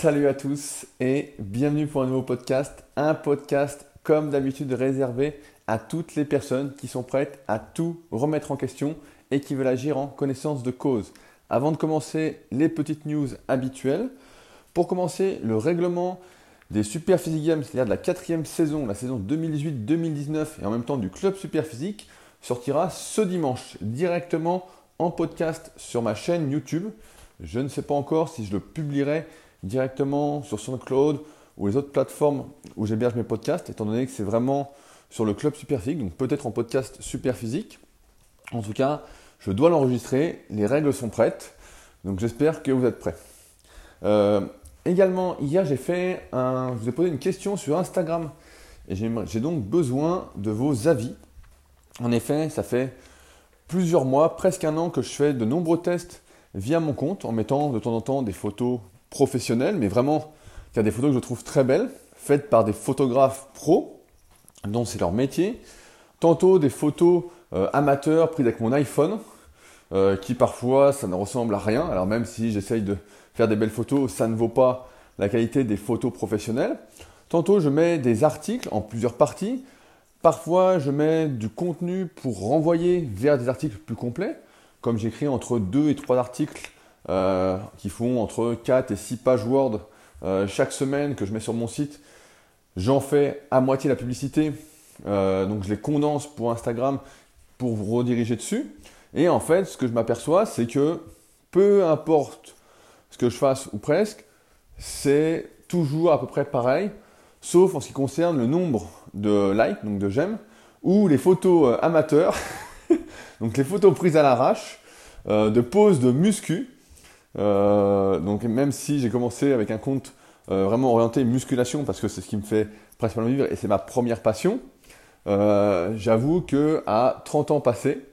Salut à tous et bienvenue pour un nouveau podcast. Un podcast comme d'habitude réservé à toutes les personnes qui sont prêtes à tout remettre en question et qui veulent agir en connaissance de cause. Avant de commencer les petites news habituelles, pour commencer le règlement des Super Physique Games, c'est-à-dire de la quatrième saison, la saison 2018-2019 et en même temps du Club Super Physique, sortira ce dimanche directement en podcast sur ma chaîne YouTube. Je ne sais pas encore si je le publierai directement sur SoundCloud ou les autres plateformes où j'héberge mes podcasts, étant donné que c'est vraiment sur le club super physique, donc peut-être en podcast super physique. En tout cas, je dois l'enregistrer, les règles sont prêtes, donc j'espère que vous êtes prêts. Euh, également, hier, j'ai fait je vous ai posé une question sur Instagram et j'ai donc besoin de vos avis. En effet, ça fait plusieurs mois, presque un an que je fais de nombreux tests via mon compte en mettant de temps en temps des photos professionnelles, mais vraiment, il y a des photos que je trouve très belles, faites par des photographes pros, dont c'est leur métier. Tantôt des photos euh, amateurs prises avec mon iPhone, euh, qui parfois ça ne ressemble à rien. Alors même si j'essaye de faire des belles photos, ça ne vaut pas la qualité des photos professionnelles. Tantôt je mets des articles en plusieurs parties. Parfois je mets du contenu pour renvoyer vers des articles plus complets comme j'écris entre 2 et 3 articles euh, qui font entre 4 et 6 pages Word euh, chaque semaine que je mets sur mon site, j'en fais à moitié la publicité. Euh, donc je les condense pour Instagram pour vous rediriger dessus. Et en fait, ce que je m'aperçois, c'est que peu importe ce que je fasse ou presque, c'est toujours à peu près pareil, sauf en ce qui concerne le nombre de likes, donc de j'aime, ou les photos amateurs. Donc les photos prises à l'arrache, de poses de muscu. Euh, donc même si j'ai commencé avec un compte euh, vraiment orienté musculation parce que c'est ce qui me fait principalement vivre et c'est ma première passion, j'avoue que à 30 ans passés,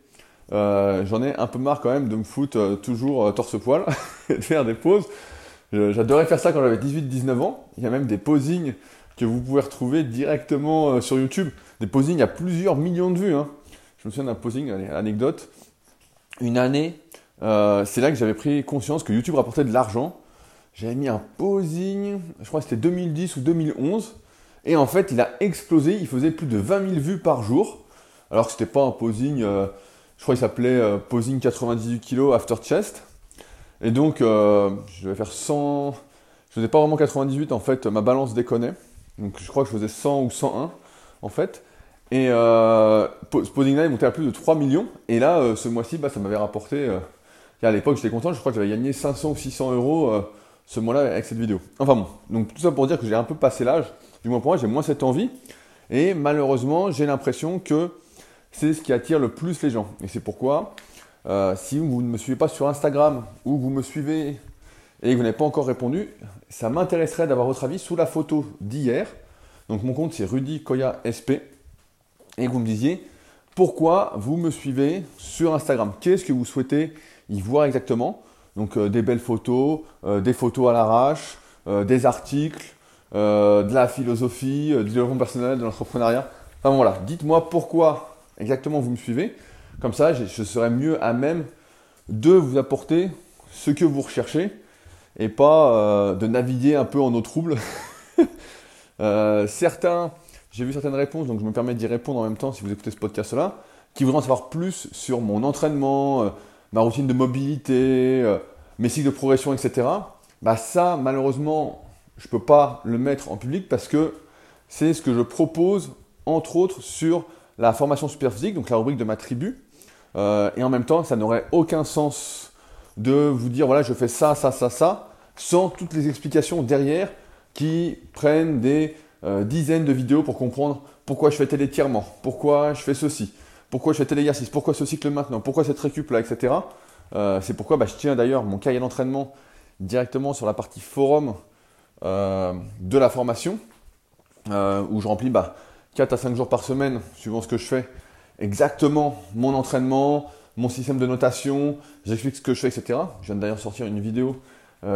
j'en ai un peu marre quand même de me foutre toujours torse-poil et de faire des poses. J'adorais faire ça quand j'avais 18-19 ans. Il y a même des posings que vous pouvez retrouver directement sur YouTube. Des posings à plusieurs millions de vues. Hein. Je me souviens d'un posing, anecdote. Une année, euh, c'est là que j'avais pris conscience que YouTube rapportait de l'argent. J'avais mis un posing, je crois que c'était 2010 ou 2011. Et en fait, il a explosé. Il faisait plus de 20 000 vues par jour. Alors que c'était pas un posing, euh, je crois qu'il s'appelait euh, posing 98 kg after chest. Et donc, je vais faire 100. Je faisais pas vraiment 98 en fait, ma balance déconnait. Donc je crois que je faisais 100 ou 101 en fait. Et ce posing-là est monté à plus de 3 millions. Et là, ce mois-ci, bah, ça m'avait rapporté. Euh, à l'époque, j'étais content. Je crois que j'avais gagné 500 ou 600 euros euh, ce mois-là avec cette vidéo. Enfin bon, donc tout ça pour dire que j'ai un peu passé l'âge. Du moins pour moi, j'ai moins cette envie. Et malheureusement, j'ai l'impression que c'est ce qui attire le plus les gens. Et c'est pourquoi, si vous ne me suivez pas sur Instagram ou vous me suivez et que vous n'avez pas encore répondu, ça m'intéresserait d'avoir votre avis sous la photo d'hier. Donc mon compte c'est Rudy Koya SP et que vous me disiez pourquoi vous me suivez sur Instagram? Qu'est-ce que vous souhaitez y voir exactement Donc euh, des belles photos, euh, des photos à l'arrache, euh, des articles, de la philosophie, du développement personnel, de l'entrepreneuriat. Enfin voilà, dites-moi pourquoi exactement vous me suivez. Comme ça, je, serai mieux à même de vous apporter ce que vous recherchez et pas de naviguer un peu en eau trouble. certains j'ai vu certaines réponses, donc je me permets d'y répondre en même temps si vous écoutez ce podcast-là, qui voudraient en savoir plus sur mon entraînement, ma routine de mobilité, euh, mes cycles de progression, etc. Bah ça, malheureusement, je ne peux pas le mettre en public parce que c'est ce que je propose, entre autres, sur la formation super physique, donc la rubrique de ma tribu. Euh, et en même temps, ça n'aurait aucun sens de vous dire, voilà, je fais ça, ça, ça, ça, sans toutes les explications derrière qui prennent des euh, dizaines de vidéos pour comprendre pourquoi je fais tel étirement, pourquoi je fais ceci, pourquoi je fais tel exercice, pourquoi ce cycle maintenant, pourquoi cette récup là, etc. Euh, c'est pourquoi bah, je tiens d'ailleurs mon cahier d'entraînement directement sur la partie forum euh, de la formation, où je remplis bah, 4 à 5 jours par semaine, suivant ce que je fais, exactement mon entraînement, mon système de notation, j'explique ce que je fais, etc. Je viens d'ailleurs sortir une vidéo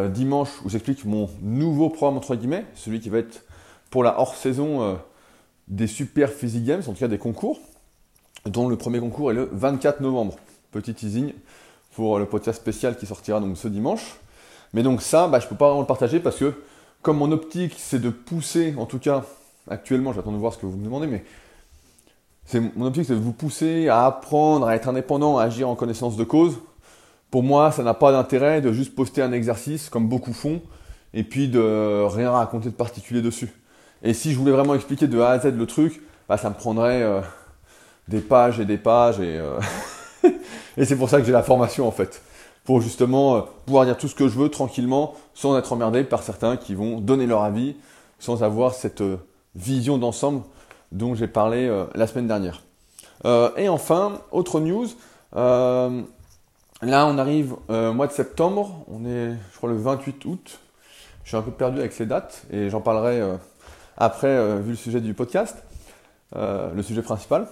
dimanche où j'explique mon nouveau programme entre guillemets, celui qui va être pour la hors-saison euh, des Super Physique Games, en tout cas des concours, dont le premier concours est le 24 novembre. Petit teasing pour le podcast spécial qui sortira donc ce dimanche. Mais donc ça, bah, je ne peux pas vraiment le partager parce que comme mon optique, c'est de pousser, en tout cas, actuellement, j'attends de voir ce que vous me demandez, mais mon optique, c'est de vous pousser à apprendre, à être indépendant, à agir en connaissance de cause. Pour moi, ça n'a pas d'intérêt de juste poster un exercice, comme beaucoup font, et puis de rien raconter de particulier dessus. Et si je voulais vraiment expliquer de A à Z le truc, bah, ça me prendrait euh, des pages et des pages, et, euh, et c'est pour ça que j'ai la formation en fait pour justement euh, pouvoir dire tout ce que je veux tranquillement, sans être emmerdé par certains qui vont donner leur avis, sans avoir cette euh, vision d'ensemble dont j'ai parlé la semaine dernière. et enfin, autre news, là on arrive au mois de septembre, on est je crois le 28 août, je suis un peu perdu avec ces dates et j'en parlerai après vu le sujet du podcast, le sujet principal.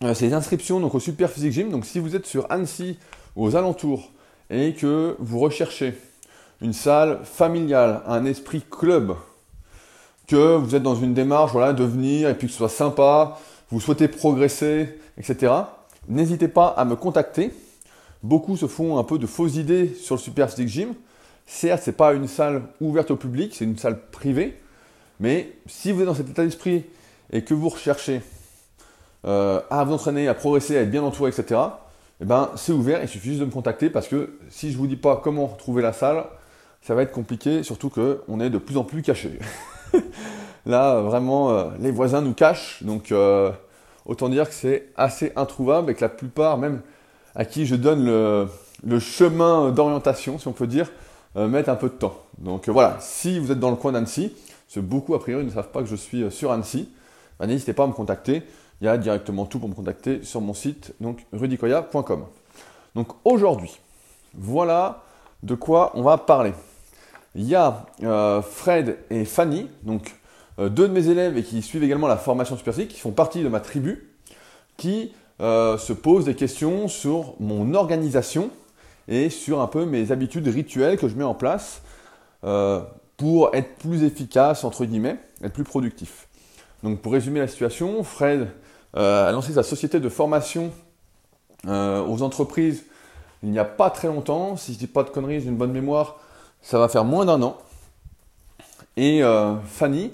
C'est les inscriptions donc au Super Physique Gym, donc si vous êtes sur Annecy ou aux alentours et que vous recherchez une salle familiale, un esprit club, que vous êtes dans une démarche voilà, de venir et puis que ce soit sympa, vous souhaitez progresser, etc., n'hésitez pas à me contacter. Beaucoup se font un peu de fausses idées sur le Super Physique Gym. Certes, ce n'est pas une salle ouverte au public, c'est une salle privée. Mais si vous êtes dans cet état d'esprit et que vous recherchez euh, à vous entraîner, à progresser, à être bien entouré, etc., eh ben, c'est ouvert, il suffit juste de me contacter parce que si je ne vous dis pas comment trouver la salle, ça va être compliqué, surtout qu'on est de plus en plus caché. Là, vraiment, euh, les voisins nous cachent, donc euh, autant dire que c'est assez introuvable et que la plupart, même à qui je donne le, chemin d'orientation, si on peut dire, mettent un peu de temps. Donc voilà, si vous êtes dans le coin d'Annecy, parce que beaucoup a priori ne savent pas que je suis sur Annecy, ben, n'hésitez pas à me contacter il y a directement tout pour me contacter sur mon site, donc rudicoya.com. Donc aujourd'hui, voilà de quoi on va parler. Il y a euh, Fred et Fanny, donc euh, deux de mes élèves et qui suivent également la formation Super qui font partie de ma tribu, qui euh, se posent des questions sur mon organisation et sur un peu mes habitudes rituelles que je mets en place pour être plus efficace, entre guillemets, être plus productif. Donc pour résumer la situation, Fred a lancé sa société de formation euh, aux entreprises il n'y a pas très longtemps. Si je dis pas de conneries, j'ai une bonne mémoire, ça va faire moins d'un an. Et euh, Fanny,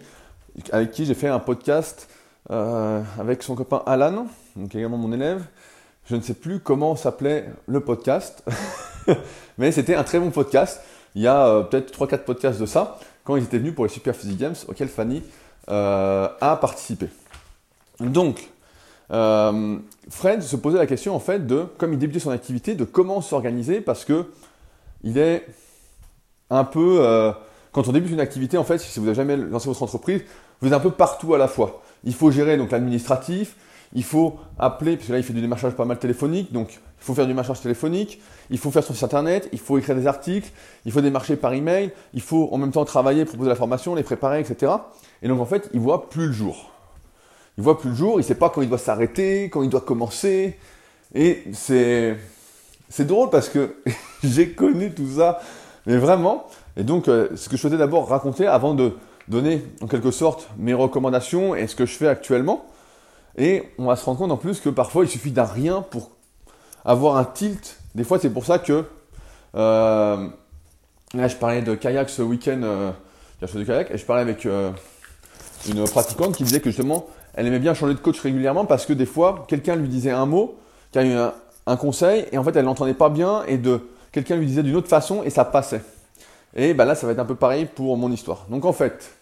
avec qui j'ai fait un podcast avec son copain Alan, donc également mon élève. Je ne sais plus comment s'appelait le podcast, mais c'était un très bon podcast. Il y a peut-être 3-4 podcasts de ça, quand ils étaient venus pour les Super Physique Games, auxquels Fanny a participé. Donc, euh, Fred se posait la question en fait de, comme il débutait son activité, de comment s'organiser parce que il est un peu, euh, quand on débute une activité en fait, si vous n'avez jamais lancé votre entreprise, vous êtes un peu partout à la fois. Il faut gérer donc l'administratif, il faut appeler, parce que là il fait du démarchage pas mal téléphonique, donc il faut faire du démarchage téléphonique, il faut faire son site internet, il faut écrire des articles, il faut démarcher par email, il faut en même temps travailler, proposer la formation, les préparer, etc. Et donc en fait, il voit plus le jour. Il voit plus le jour, il sait pas quand il doit s'arrêter, quand il doit commencer. Et c'est, c'est drôle parce que j'ai connu tout ça, mais vraiment. Et donc, euh, ce que je souhaitais d'abord raconter avant de donner en quelque sorte mes recommandations et ce que je fais actuellement. Et on va se rendre compte en plus que parfois il suffit d'un rien pour avoir un tilt. Des fois, c'est pour ça que euh, là, je parlais de kayak ce week-end. Euh, du kayak et je parlais avec une pratiquante qui disait que justement elle aimait bien changer de coach régulièrement parce que des fois, quelqu'un lui disait un mot, qui a eu un, conseil, et en fait, elle l'entendait pas bien, et de quelqu'un lui disait d'une autre façon, et ça passait. Et ben là, ça va être un peu pareil pour mon histoire. Donc en fait,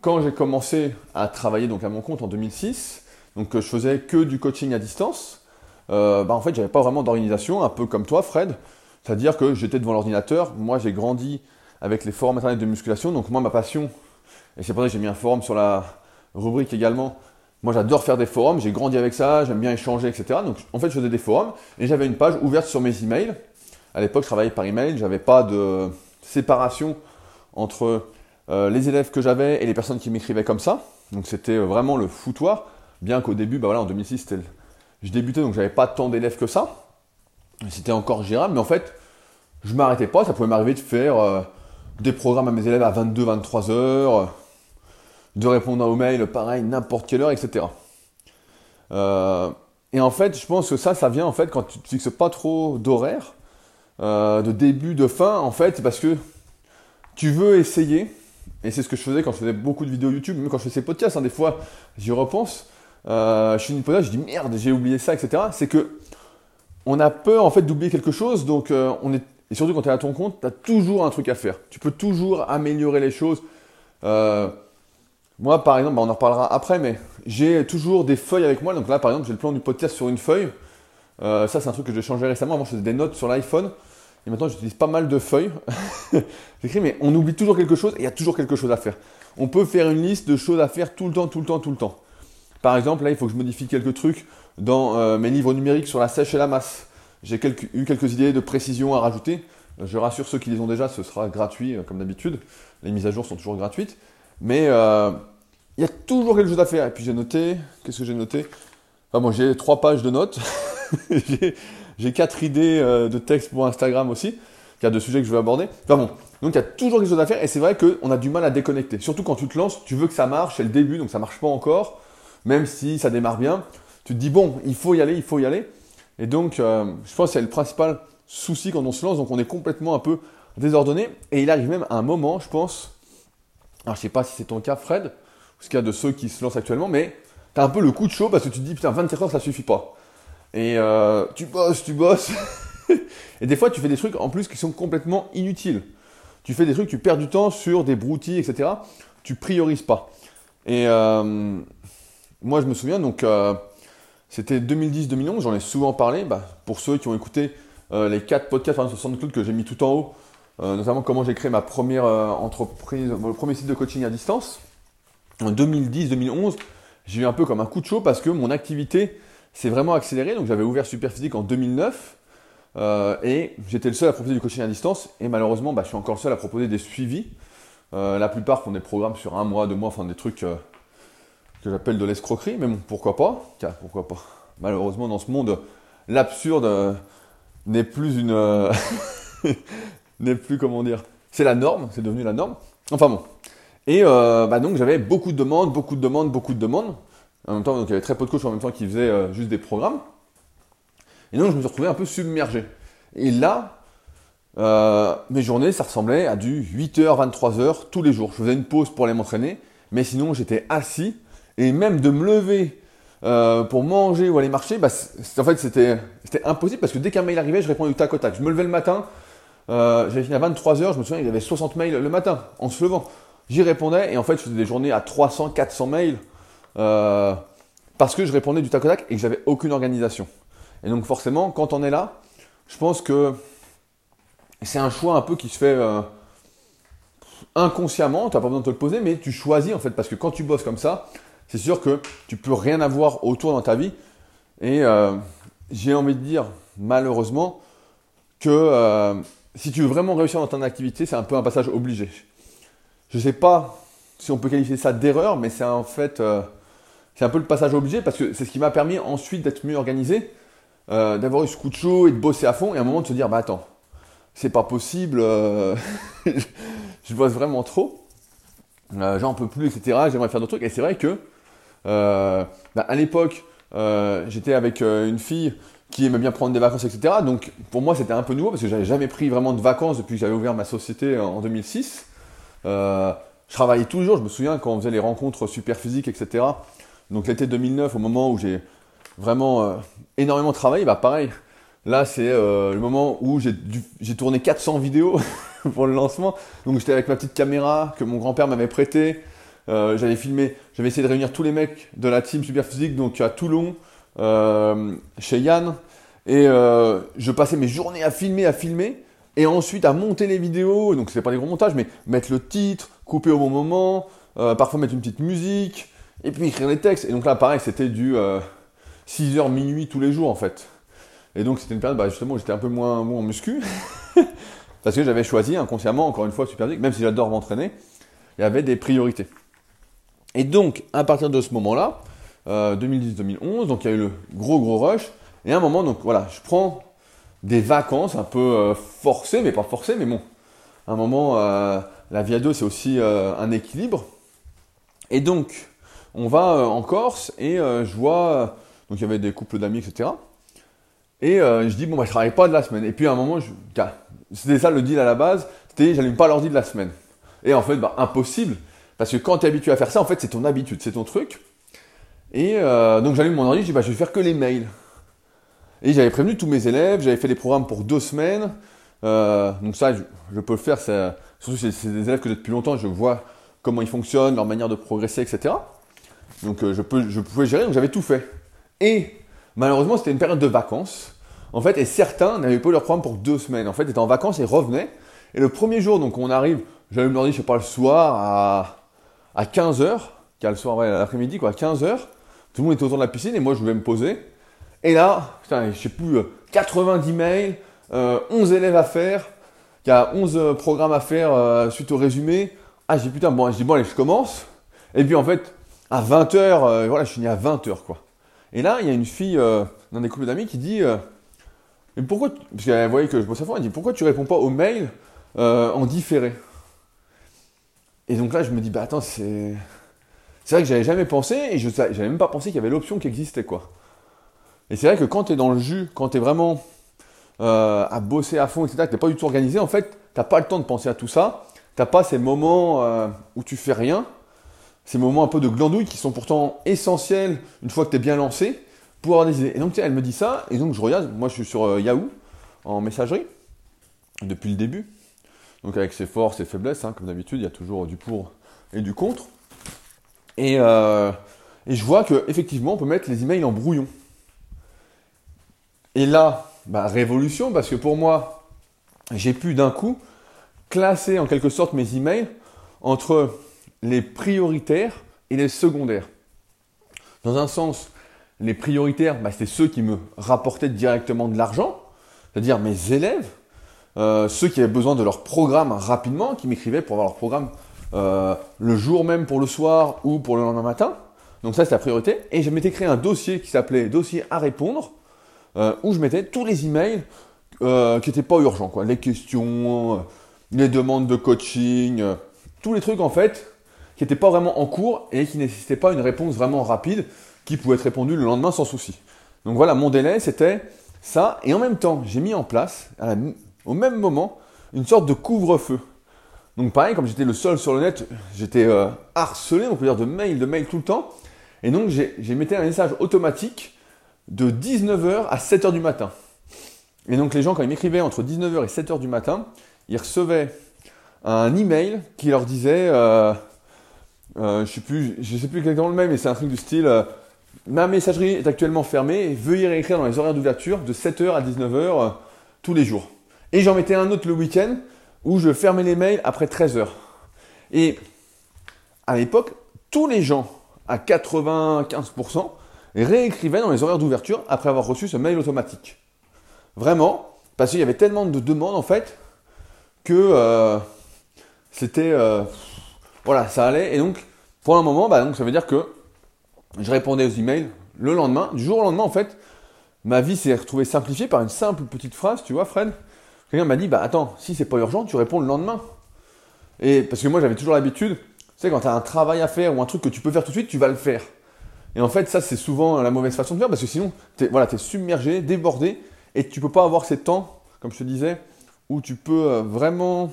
quand j'ai commencé à travailler donc à mon compte en 2006, donc je faisais que du coaching à distance, euh, bah en fait, j'avais pas vraiment d'organisation, un peu comme toi, Fred. C'est-à-dire que j'étais devant l'ordinateur. Moi, j'ai grandi avec les forums internet de musculation. Donc moi, ma passion, et c'est pour ça que j'ai mis un forum sur la, rubrique également. Moi, j'adore faire des forums, j'ai grandi avec ça, j'aime bien échanger, etc. Donc, en fait, je faisais des forums et j'avais une page ouverte sur mes emails. À l'époque, je travaillais par email, j'avais pas de séparation entre euh, les élèves que j'avais et les personnes qui m'écrivaient comme ça. Donc, c'était vraiment le foutoir. Bien qu'au début, bah voilà, en 2006, je débutais, donc j'avais pas tant d'élèves que ça. C'était encore gérable, mais en fait, je m'arrêtais pas. Ça pouvait m'arriver de faire euh, des programmes à mes élèves à 22-23 heures de répondre aux mails, pareil, n'importe quelle heure, etc. Euh, et en fait, je pense que ça, ça vient en fait quand tu ne fixes pas trop d'horaire, euh, de début, de fin, en fait, parce que tu veux essayer et c'est ce que je faisais quand je faisais beaucoup de vidéos YouTube, même quand je fais ces podcasts, hein, des fois j'y repense, euh, je finis une podcast, je dis merde, j'ai oublié ça, etc. C'est que on a peur en fait d'oublier quelque chose, donc on est et surtout quand tu es à ton compte, tu as toujours un truc à faire. Tu peux toujours améliorer les choses. Moi, par exemple, bah, on en reparlera après, mais j'ai toujours des feuilles avec moi. Donc là, par exemple, j'ai le plan du podcast sur une feuille. ça, c'est un truc que j'ai changé récemment. Avant, je faisais des notes sur l'iPhone. Et maintenant, j'utilise pas mal de feuilles. J'écris, mais on oublie toujours quelque chose et il y a toujours quelque chose à faire. On peut faire une liste de choses à faire tout le temps, tout le temps, tout le temps. Par exemple, là, il faut que je modifie quelques trucs dans euh, mes livres numériques sur la sèche et la masse. J'ai eu quelques idées de précision à rajouter. Je rassure ceux qui les ont déjà, ce sera gratuit euh, comme d'habitude. Les mises à jour sont toujours gratuites. Mais euh, il y a toujours quelque chose à faire. Et puis j'ai noté, qu'est-ce que j'ai noté? Enfin bon, j'ai trois pages de notes. J'ai quatre idées euh, de texte pour Instagram aussi. Il y a deux sujets que je veux aborder. Enfin bon, donc il y a toujours quelque chose à faire et c'est vrai qu'on a du mal à déconnecter. Surtout quand tu te lances, tu veux que ça marche, c'est le début, donc ça marche pas encore. Même si ça démarre bien, tu te dis bon, il faut y aller, il faut y aller. Et donc, euh, je pense que c'est le principal souci quand on se lance, donc on est complètement un peu désordonné. Et il arrive même à un moment, je pense, alors je sais pas si c'est ton cas, Fred, ou ce qu'il y a de ceux qui se lancent actuellement, mais tu as un peu le coup de chaud parce que tu te dis putain, 24 heures ça suffit pas. Et euh, tu bosses, tu bosses. et des fois, tu fais des trucs en plus qui sont complètement inutiles. Tu fais des trucs, tu perds du temps sur des broutilles, etc. Tu priorises pas. Et euh, moi, je me souviens, donc, euh, c'était 2010-2011, j'en ai souvent parlé. Bah, pour ceux qui ont écouté les quatre podcasts sur SoundCloud que j'ai mis tout en haut, notamment comment j'ai créé ma première entreprise, le premier site de coaching à distance. En 2010-2011, j'ai eu un peu comme un coup de chaud parce que mon activité c'est vraiment accéléré. Donc j'avais ouvert Superphysique en 2009 euh, et j'étais le seul à proposer du coaching à distance. Et malheureusement, bah, je suis encore le seul à proposer des suivis. Euh, la plupart font des programmes sur un mois, deux mois, enfin des trucs euh, que j'appelle de l'escroquerie. Mais bon, pourquoi pas? Pourquoi pas? Malheureusement, dans ce monde, l'absurde n'est plus une. n'est plus, comment dire C'est la norme, c'est devenu la norme. Enfin bon. Et bah, donc j'avais beaucoup de demandes, beaucoup de demandes, beaucoup de demandes. En même temps, donc il y avait très peu de coachs en même temps qui faisaient euh, juste des programmes. Et donc je me suis retrouvé un peu submergé. Et là, euh, mes journées, ça ressemblait à du 8h, 23h tous les jours. Je faisais une pause pour aller m'entraîner, mais sinon j'étais assis. Et même de me lever euh, pour manger ou aller marcher, bah, en fait c'était impossible parce que dès qu'un mail arrivait, je répondais du tac au tac. Je me levais le matin, j'avais fini à 23h, je me souviens, il y avait 60 mails le matin en se levant. J'y répondais et en fait je faisais des journées à 300, 400 mails. Euh, parce que je répondais du tac au tac et que j'avais aucune organisation. Et donc forcément, quand on est là, je pense que c'est un choix un peu qui se fait euh, inconsciemment, tu n'as pas besoin de te le poser, mais tu choisis en fait, parce que quand tu bosses comme ça, c'est sûr que tu peux rien avoir autour dans ta vie. Et euh, j'ai envie de dire, malheureusement, que si tu veux vraiment réussir dans ton activité, c'est un peu un passage obligé. Je ne sais pas si on peut qualifier ça d'erreur, mais c'est en fait c'est un peu le passage obligé parce que c'est ce qui m'a permis ensuite d'être mieux organisé, euh, d'avoir eu ce coup de chaud et de bosser à fond et à un moment de se dire bah attends, c'est pas possible, euh, je bosse vraiment trop, euh, j'en peux plus, etc. J'aimerais faire d'autres trucs et c'est vrai que bah, à l'époque j'étais avec une fille qui aimait bien prendre des vacances, etc. Donc pour moi c'était un peu nouveau parce que j'avais jamais pris vraiment de vacances depuis que j'avais ouvert ma société en 2006. je travaillais toujours, je me souviens quand on faisait les rencontres super physiques, etc. Donc l'été 2009, au moment où j'ai vraiment euh, énormément travaillé, bah pareil, là c'est euh, le moment où j'ai tourné 400 vidéos pour le lancement. Donc j'étais avec ma petite caméra que mon grand-père m'avait prêtée. Euh, j'avais filmé, j'avais essayé de réunir tous les mecs de la team Superphysique, donc à Toulon, chez Yann. Et je passais mes journées à filmer, à filmer, et ensuite à monter les vidéos. Donc c'était pas des gros montages, mais mettre le titre, couper au bon moment, parfois mettre une petite musique, et puis écrire des textes. Et donc là, pareil, c'était du 6h euh, minuit tous les jours en fait. Et donc c'était une période bah, justement où j'étais un peu moins, moins en muscu. parce que j'avais choisi inconsciemment, encore une fois, super même si j'adore m'entraîner, il y avait des priorités. Et donc, à partir de ce moment-là, 2010-2011, euh, donc il y a eu le gros gros rush. Et à un moment, donc voilà, je prends des vacances un peu euh, forcées, mais pas forcées, mais bon. À un moment, la vie à deux, c'est aussi un équilibre. Et donc, on va euh, en Corse et euh, je vois, euh, donc il y avait des couples d'amis, etc. Et je dis, bon, bah, je travaille pas de la semaine. Et puis à un moment, c'était ça le deal à la base, c'était j'allume pas l'ordi de la semaine. Et en fait, bah, impossible. Parce que quand tu es habitué à faire ça, en fait, c'est ton habitude, c'est ton truc. Et euh, donc j'allume mon ordi, je dis bah, je vais faire que les mails. Et j'avais prévenu tous mes élèves, j'avais fait des programmes pour deux semaines. Euh, donc ça, je, peux le faire. Surtout c'est des élèves que depuis longtemps, je vois comment ils fonctionnent, leur manière de progresser, etc. Donc euh, je, peux, je pouvais gérer, donc j'avais tout fait. Et malheureusement, c'était une période de vacances. En fait, et certains n'avaient pas eu leur programme pour deux semaines. En fait, ils étaient en vacances et revenaient. Et le premier jour, donc on arrive, j'allume l'ordi, je sais pas, le soir à, à 15h, car le soir, ouais, l'après-midi, quoi, à 15h. Tout le monde était autour de la piscine et moi, je voulais me poser. Et là, putain, je sais plus, 90 euh, mails, 11 euh, élèves à faire, il y a 11 programmes à faire euh, suite au résumé. Ah, j'ai putain, bon, je dis bon, allez, je commence. Et puis en fait, à 20h, voilà, je finis à 20h, quoi. Et là, il y a une fille dans des couples d'amis qui dit mais pourquoi, parce qu'elle voyait que je bosse à fond, elle dit pourquoi tu réponds pas aux mails en différé? Et donc là, je me dis bah attends, c'est. C'est vrai que j'avais jamais pensé et je n'avais même pas pensé qu'il y avait l'option qui existait, quoi. Et c'est vrai que quand tu es dans le jus, quand tu es vraiment euh, à bosser à fond, etc., que tu n'es pas du tout organisé, en fait, tu n'as pas le temps de penser à tout ça. Tu n'as pas ces moments euh, où tu fais rien, ces moments un peu de glandouille qui sont pourtant essentiels une fois que tu es bien lancé pour avoir des idées. Et donc, sais, elle me dit ça, et donc je regarde, moi je suis sur euh, Yahoo en messagerie depuis le début. Donc avec ses forces et faiblesses, hein, comme d'habitude, il y a toujours du pour et du contre. Et, et je vois qu'effectivement, on peut mettre les emails en brouillon. Et là, bah, révolution, parce que pour moi, j'ai pu d'un coup classer en quelque sorte mes emails entre les prioritaires et les secondaires. Dans un sens, les prioritaires, bah, c'était ceux qui me rapportaient directement de l'argent, c'est-à-dire mes élèves, euh, ceux qui avaient besoin de leur programme rapidement, qui m'écrivaient pour avoir leur programme euh, le jour même pour le soir ou pour le lendemain matin. Donc ça, c'est la priorité. Et je m'étais créé un dossier qui s'appelait dossier à répondre, euh, où je mettais tous les emails euh, qui n'étaient pas urgents, quoi. Les questions, euh, les demandes de coaching, tous les trucs en fait qui n'étaient pas vraiment en cours et qui nécessitaient pas une réponse vraiment rapide qui pouvait être répondue le lendemain sans souci. Donc voilà, mon délai c'était ça. Et en même temps, j'ai mis en place, au même moment, une sorte de couvre-feu. Donc pareil, comme j'étais le seul sur le net, j'étais harcelé, on peut dire, de mails, de mails tout le temps. Et donc j'ai mis un message automatique de 19h à 7h du matin. Et donc les gens, quand ils m'écrivaient entre 19h et 7h du matin, ils recevaient un email qui leur disait, euh, euh, je sais plus, je sais plus exactement le même, mais c'est un truc du style, euh, ma messagerie est actuellement fermée, veuillez réécrire dans les horaires d'ouverture de 7h à 19h tous les jours. Et j'en mettais un autre le week-end où je fermais les mails après 13h. Et à l'époque, tous les gens, à 95%, réécrivait dans les horaires d'ouverture après avoir reçu ce mail automatique. Vraiment, parce qu'il y avait tellement de demandes en fait que euh, c'était euh, voilà, ça allait. Et donc, pour un moment, bah, donc, ça veut dire que je répondais aux emails le lendemain. Du jour au lendemain, en fait, ma vie s'est retrouvée simplifiée par une simple petite phrase, tu vois, Fred? Quelqu'un m'a dit, bah attends, si c'est pas urgent, tu réponds le lendemain. Et parce que moi, j'avais toujours l'habitude, tu sais, quand tu as un travail à faire ou un truc que tu peux faire tout de suite, tu vas le faire. Et en fait, ça, c'est souvent la mauvaise façon de faire parce que sinon, tu es, voilà, submergé, débordé et tu peux pas avoir ces temps, comme je te disais, où tu peux euh, vraiment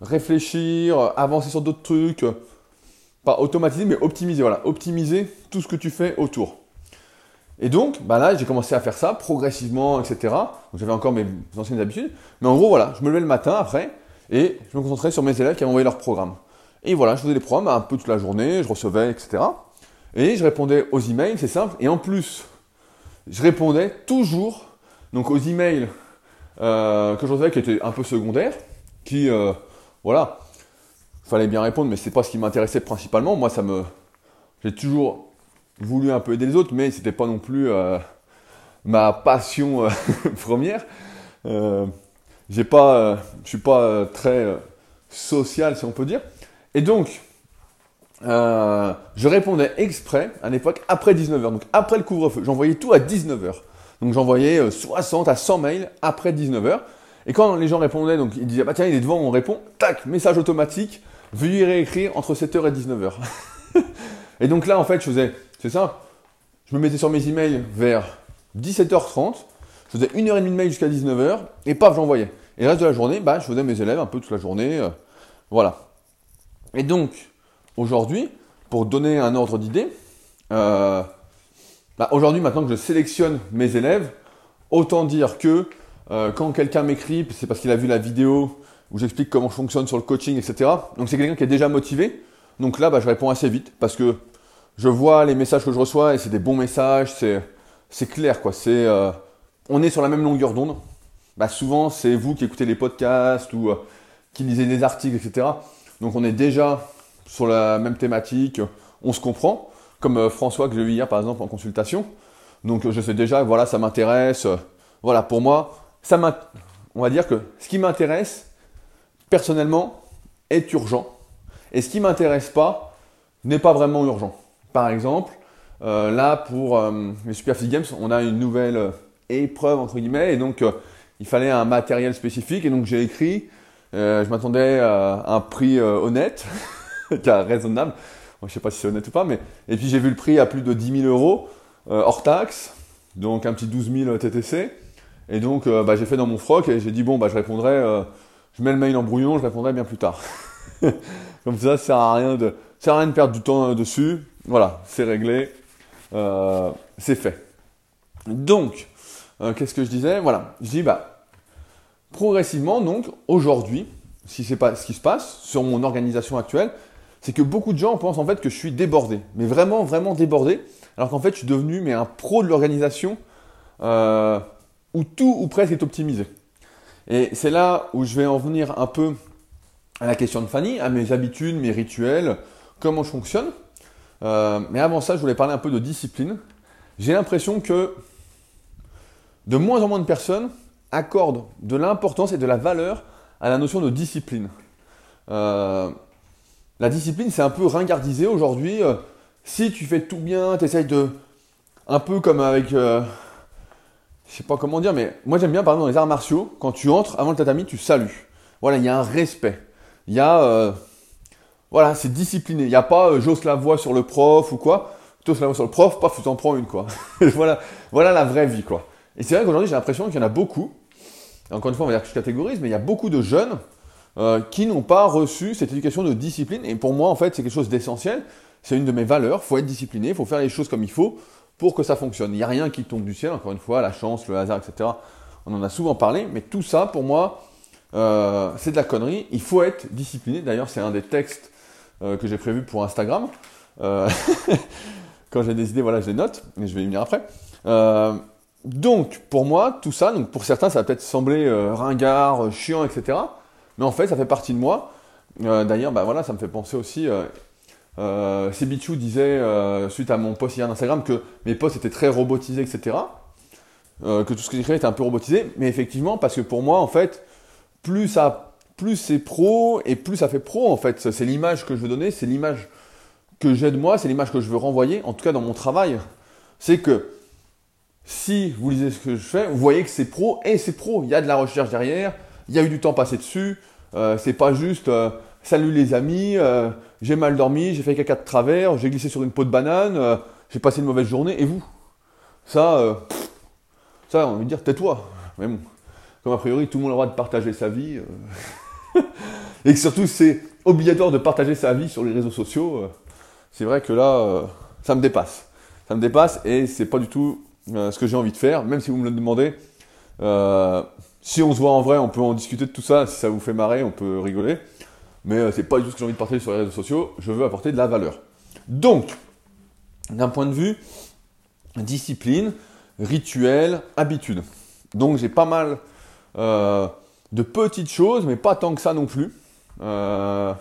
réfléchir, avancer sur d'autres trucs, pas automatiser, mais optimiser. Voilà, optimiser tout ce que tu fais autour. Et donc, bah là, j'ai commencé à faire ça progressivement, etc. Donc, j'avais encore mes anciennes habitudes. Mais en gros, voilà, je me levais le matin après et je me concentrais sur mes élèves qui avaient envoyé leur programme. Et voilà, je faisais des programmes un peu toute la journée, je recevais, etc. Et je répondais aux emails, c'est simple. Et en plus, je répondais toujours donc aux emails euh, que je recevais qui étaient un peu secondaires, qui, euh, voilà, fallait bien répondre, mais c'est pas ce qui m'intéressait principalement. Moi, ça me, j'ai toujours voulu un peu aider les autres, mais c'était pas non plus euh, ma passion euh, première. j'ai pas, je suis pas très social, si on peut dire. Et donc, euh, je répondais exprès à l'époque après 19h, donc après le couvre-feu. J'envoyais tout à 19h. Donc j'envoyais 60 euh, à 100 mails après 19h. Et quand les gens répondaient, donc ils disaient, bah tiens, il est devant, on répond, tac, message automatique, veuillez réécrire entre 7h et 19h. et donc là, en fait, je faisais, c'est ça, je me mettais sur mes emails vers 17h30, je faisais une heure et demie de mail jusqu'à 19h, et paf, j'envoyais. Et le reste de la journée, bah, je faisais mes élèves un peu toute la journée, euh, voilà. Et donc, aujourd'hui, pour donner un ordre d'idée, euh, bah, aujourd'hui, maintenant que je sélectionne mes élèves, autant dire que euh, quand quelqu'un m'écrit, c'est parce qu'il a vu la vidéo où j'explique comment je fonctionne sur le coaching, etc. Donc c'est quelqu'un qui est déjà motivé. Donc là, bah, je réponds assez vite parce que je vois les messages que je reçois et c'est des bons messages, c'est clair quoi. C'est euh, on est sur la même longueur d'onde. Bah, souvent c'est vous qui écoutez les podcasts ou euh, qui lisez des articles, etc. Donc on est déjà sur la même thématique, on se comprend. Comme euh, François que j'ai vu hier par exemple en consultation. Donc je sais déjà, voilà, ça m'intéresse. voilà, pour moi, ça on va dire que ce qui m'intéresse personnellement est urgent et ce qui m'intéresse pas n'est pas vraiment urgent. Par exemple, euh, là pour euh, les Super Games, on a une nouvelle euh, épreuve entre guillemets et donc il fallait un matériel spécifique et donc j'ai écrit. je m'attendais à un prix honnête, raisonnable. je sais pas si c'est honnête ou pas, mais et puis j'ai vu le prix à plus de 10 000 euros hors taxe, donc un petit 12 000 TTC. Et donc bah, j'ai fait dans mon froc et j'ai dit bon bah je répondrai, je mets le mail en brouillon, je répondrai bien plus tard. Comme ça, ça sert à rien de, ça sert à rien de perdre du temps dessus. Voilà, c'est réglé, euh, c'est fait. Donc, euh, qu'est-ce que je disais? Voilà, je dis bah progressivement donc aujourd'hui, si c'est pas ce qui se passe sur mon organisation actuelle, c'est que beaucoup de gens pensent en fait que je suis débordé, mais vraiment vraiment débordé, alors qu'en fait je suis devenu un pro de l'organisation euh, où tout ou presque est optimisé. Et c'est là où je vais en venir un peu à la question de Fanny, à mes habitudes, mes rituels, comment je fonctionne. Euh, mais avant ça, je voulais parler un peu de discipline. J'ai l'impression que de moins en moins de personnes accordent de l'importance et de la valeur à la notion de discipline. Euh, la discipline, c'est un peu ringardisé aujourd'hui. Euh, si tu fais tout bien, tu essayes de. Un peu comme avec. je sais pas comment dire, mais moi j'aime bien par exemple dans les arts martiaux, quand tu entres avant le tatami, tu salues. Voilà, il y a un respect. Il y a voilà, c'est discipliné. Il n'y a pas euh, j'ose la voix sur le prof ou quoi. J'ose la voix sur le prof, paf, tu t'en prends une, quoi. voilà, voilà la vraie vie, quoi. Et c'est vrai qu'aujourd'hui, j'ai l'impression qu'il y en a beaucoup. Encore une fois, on va dire que je catégorise, mais il y a beaucoup de jeunes euh, qui n'ont pas reçu cette éducation de discipline. Et pour moi, en fait, c'est quelque chose d'essentiel. C'est une de mes valeurs. Il faut être discipliné, il faut faire les choses comme il faut pour que ça fonctionne. Il n'y a rien qui tombe du ciel, encore une fois, la chance, le hasard, etc. On en a souvent parlé, mais tout ça, pour moi, euh, c'est de la connerie. Il faut être discipliné. D'ailleurs, c'est un des textes que j'ai prévu pour Instagram. Euh, quand j'ai des idées, voilà, je les note, mais je vais y venir après. Euh, donc, pour moi, tout ça, donc pour certains, ça va peut-être sembler ringard, chiant, etc. Mais en fait, ça fait partie de moi. D'ailleurs, bah voilà, ça me fait penser aussi. Euh, Sebichou disait suite à mon post hier d'Instagram que mes posts étaient très robotisés, etc. que tout ce que j'écrivais était un peu robotisé. Mais effectivement, parce que pour moi, en fait, plus ça plus c'est pro et plus ça fait pro en fait. C'est l'image que je veux donner, c'est l'image que j'ai de moi, c'est l'image que je veux renvoyer, en tout cas dans mon travail. C'est que si vous lisez ce que je fais, vous voyez que c'est pro et c'est pro. Il y a de la recherche derrière, il y a eu du temps passé dessus. Euh, c'est pas juste euh, salut les amis, euh, j'ai mal dormi, j'ai fait caca de travers, j'ai glissé sur une peau de banane, j'ai passé une mauvaise journée. Et vous? Ça, ça, on va dire tais-toi. Mais bon, comme a priori tout le monde a le droit de partager sa vie et que surtout c'est obligatoire de partager sa vie sur les réseaux sociaux, euh, c'est vrai que là, euh, ça me dépasse. Ça me dépasse et c'est pas du tout euh, ce que j'ai envie de faire, même si vous me le demandez. si on se voit en vrai, on peut en discuter de tout ça. Si ça vous fait marrer, on peut rigoler. Mais c'est pas du tout ce que j'ai envie de partager sur les réseaux sociaux. Je veux apporter de la valeur. Donc, d'un point de vue discipline, rituel, habitude. Donc j'ai pas mal de petites choses, mais pas tant que ça non plus. Euh,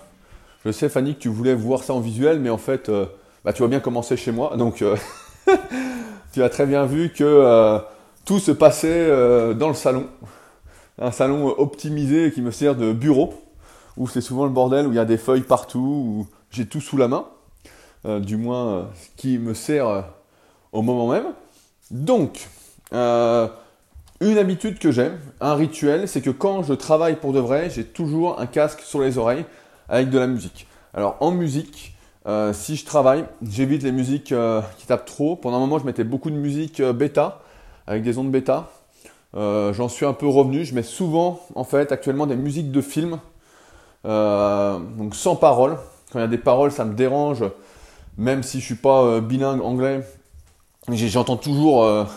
je sais, Fanny, que tu voulais voir ça en visuel, mais en fait, euh, bah, tu vas bien commencer chez moi. Donc, euh, tu as très bien vu que tout se passait dans le salon. Un salon optimisé qui me sert de bureau, où c'est souvent le bordel, où il y a des feuilles partout, où j'ai tout sous la main. du moins, ce qui me sert au moment même. Donc, une habitude que j'ai, un rituel, c'est que quand je travaille pour de vrai, j'ai toujours un casque sur les oreilles avec de la musique. Alors en musique, euh, si je travaille, j'évite les musiques euh, qui tapent trop. Pendant un moment, je mettais beaucoup de musique euh, bêta, avec des ondes bêta. J'en suis un peu revenu. Je mets souvent, en fait, actuellement des musiques de films, donc sans parole. quand il y a des paroles, ça me dérange, même si je suis pas bilingue anglais. J'entends toujours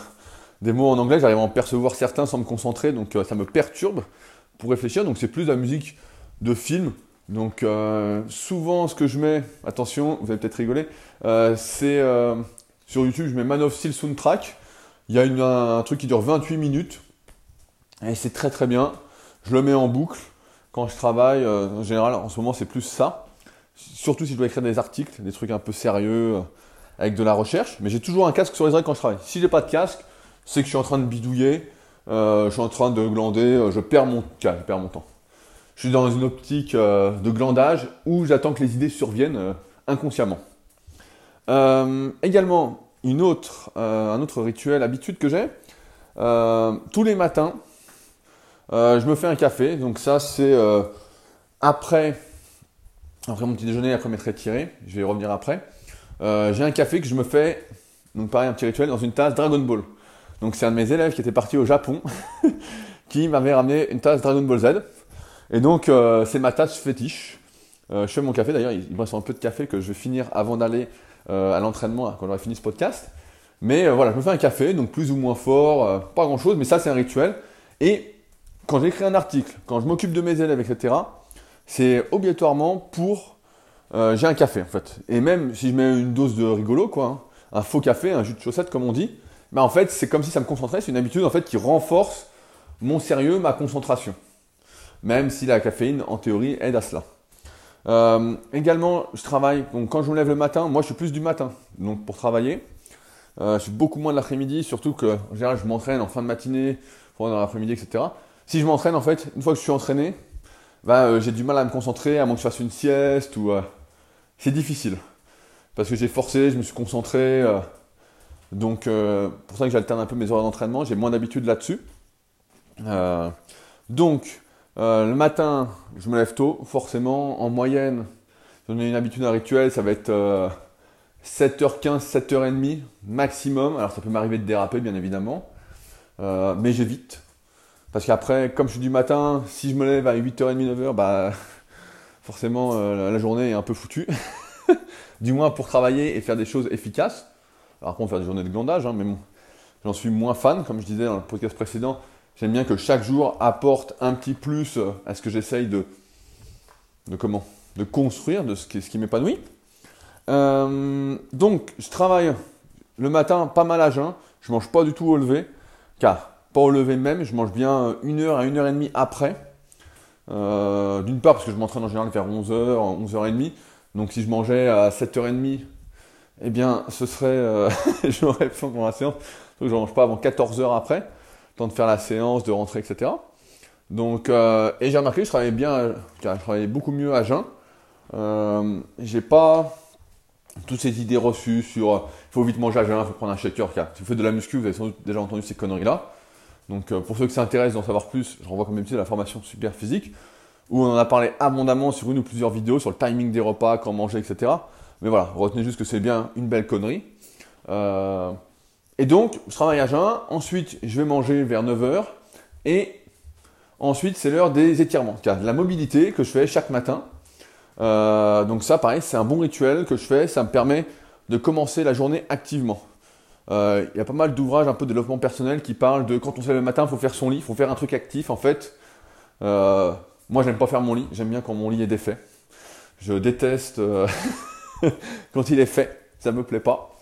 des mots en anglais, j'arrive à en percevoir certains sans me concentrer, donc ça me perturbe pour réfléchir. Donc c'est plus la musique de film. Donc souvent ce que je mets, attention, vous allez peut-être rigoler, c'est sur YouTube, je mets Man of Steel Soundtrack. Il y a un, truc qui dure 28 minutes. Et c'est très très bien. Je le mets en boucle quand je travaille. Euh, en général, en ce moment, c'est plus ça. Surtout si je dois écrire des articles, des trucs un peu sérieux, euh, avec de la recherche. Mais j'ai toujours un casque sur les oreilles quand je travaille. Si j'ai pas de casque, c'est que je suis en train de bidouiller, euh, je suis en train de glander, je perds mon, je temps. Je suis dans une optique de glandage où j'attends que les idées surviennent inconsciemment. Euh, également, une autre, euh, un autre rituel, habitude que j'ai, euh, tous les matins, je me fais un café. Donc ça, c'est après, mon petit déjeuner, après m'être retiré. Je vais y revenir après. j'ai un café que je me fais, donc pareil, un petit rituel, dans une tasse Dragon Ball. Donc c'est un de mes élèves qui était parti au Japon, qui m'avait ramené une tasse Dragon Ball Z. Et donc c'est ma tasse fétiche. je fais mon café, d'ailleurs, il, me reste un peu de café que je vais finir avant d'aller euh, à l'entraînement quand j'aurai fini ce podcast. Mais euh, voilà, je me fais un café, donc plus ou moins fort, euh, pas grand chose, mais ça c'est un rituel. Et quand j'écris un article, quand je m'occupe de mes élèves, etc., c'est obligatoirement pour j'ai un café en fait. Et même si je mets une dose de rigolo, quoi, hein, un faux café, un jus de chaussette comme on dit, bah en fait c'est comme si ça me concentrait, c'est une habitude en fait qui renforce mon sérieux, ma concentration. Même si la caféine en théorie aide à cela. Euh, également, je travaille, donc quand je me lève le matin, moi je suis plus du matin, donc pour travailler. Euh, je suis beaucoup moins de l'après-midi, surtout que en général je m'entraîne en fin de matinée, pendant l'après-midi, etc. Si je m'entraîne, en fait, une fois que je suis entraîné, bah, euh, j'ai du mal à me concentrer, à moins que je fasse une sieste, ou c'est difficile. Parce que j'ai forcé, je me suis concentré. Donc, pour ça que j'alterne un peu mes horaires d'entraînement, j'ai moins d'habitude là-dessus. donc, euh, le matin, je me lève tôt, forcément. En moyenne, j'en ai une habitude, un rituel, ça va être 7h15, euh, 7h30 maximum. Alors ça peut m'arriver de déraper, bien évidemment. Euh, mais j'évite. Parce qu'après, comme je suis du matin, si je me lève à 8h30, 9h, bah, forcément, la journée est un peu foutue. du moins pour travailler et faire des choses efficaces. Alors, contre, faire des journées de glandage, hein, mais j'en suis moins fan, comme je disais dans le podcast précédent. J'aime bien que chaque jour apporte un petit plus à ce que j'essaye de, comment De construire, de ce qui, ce qui m'épanouit. Euh, donc, je travaille le matin pas mal à jeun. Je mange pas du tout au lever, car pas au lever même, je mange bien une heure à une heure et demie après. Euh, d'une part parce que je m'entraîne en général vers 11h, 11h30. Donc si je mangeais à 7h30, eh bien ce serait, j'aurais faim pour la séance. Donc je mange pas avant 14h après temps de faire la séance, de rentrer, etc. Donc, euh, et j'ai remarqué je travaillais bien, je travaillais beaucoup mieux à jeun. Euh, j'ai pas toutes ces idées reçues sur il faut vite manger à jeun, il faut prendre un shaker. Car si vous faites de la muscu, vous avez sans doute déjà entendu ces conneries-là. Donc, euh, pour ceux qui s'intéressent d'en savoir plus, je renvoie comme d'habitude à la formation super physique où on en a parlé abondamment sur une ou plusieurs vidéos sur le timing des repas, quand manger, etc. Mais voilà, retenez juste que c'est bien une belle connerie. Euh, et donc, je travaille à jeun, ensuite je vais manger vers 9h, et ensuite c'est l'heure des étirements, car la mobilité que je fais chaque matin. Euh, donc ça, pareil, c'est un bon rituel que je fais, ça me permet de commencer la journée activement. Euh, il y a pas mal d'ouvrages un peu de développement personnel qui parlent de quand on se lève le matin, il faut faire son lit, il faut faire un truc actif en fait. Euh, moi, j'aime pas faire mon lit, j'aime bien quand mon lit est défait. Je déteste quand il est fait, ça me plaît pas.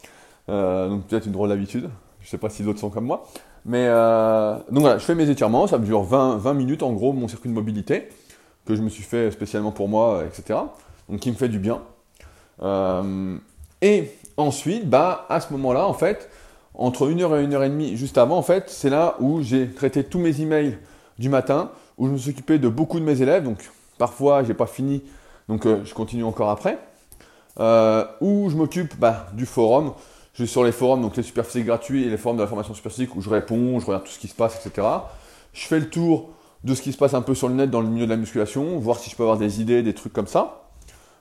Euh, donc peut-être une drôle d'habitude. Je sais pas si d'autres sont comme moi. Mais euh, donc voilà, je fais mes étirements, ça me dure 20, 20 minutes en gros, mon circuit de mobilité, que je me suis fait spécialement pour moi, etc. Donc qui me fait du bien. Euh, et ensuite, bah, à ce moment-là, en fait, entre 1 heure et 1 heure et demie, juste avant, en fait, c'est là où j'ai traité tous mes emails du matin, où je me suis occupé de beaucoup de mes élèves. Donc parfois, j'ai pas fini, donc je continue encore après. Où je m'occupe bah, du forum, je vais sur les forums, donc les superphysiques gratuits et les forums de la formation superphysique où je réponds, je regarde tout ce qui se passe, etc. Je fais le tour de ce qui se passe un peu sur le net dans le milieu de la musculation, voir si je peux avoir des idées, des trucs comme ça.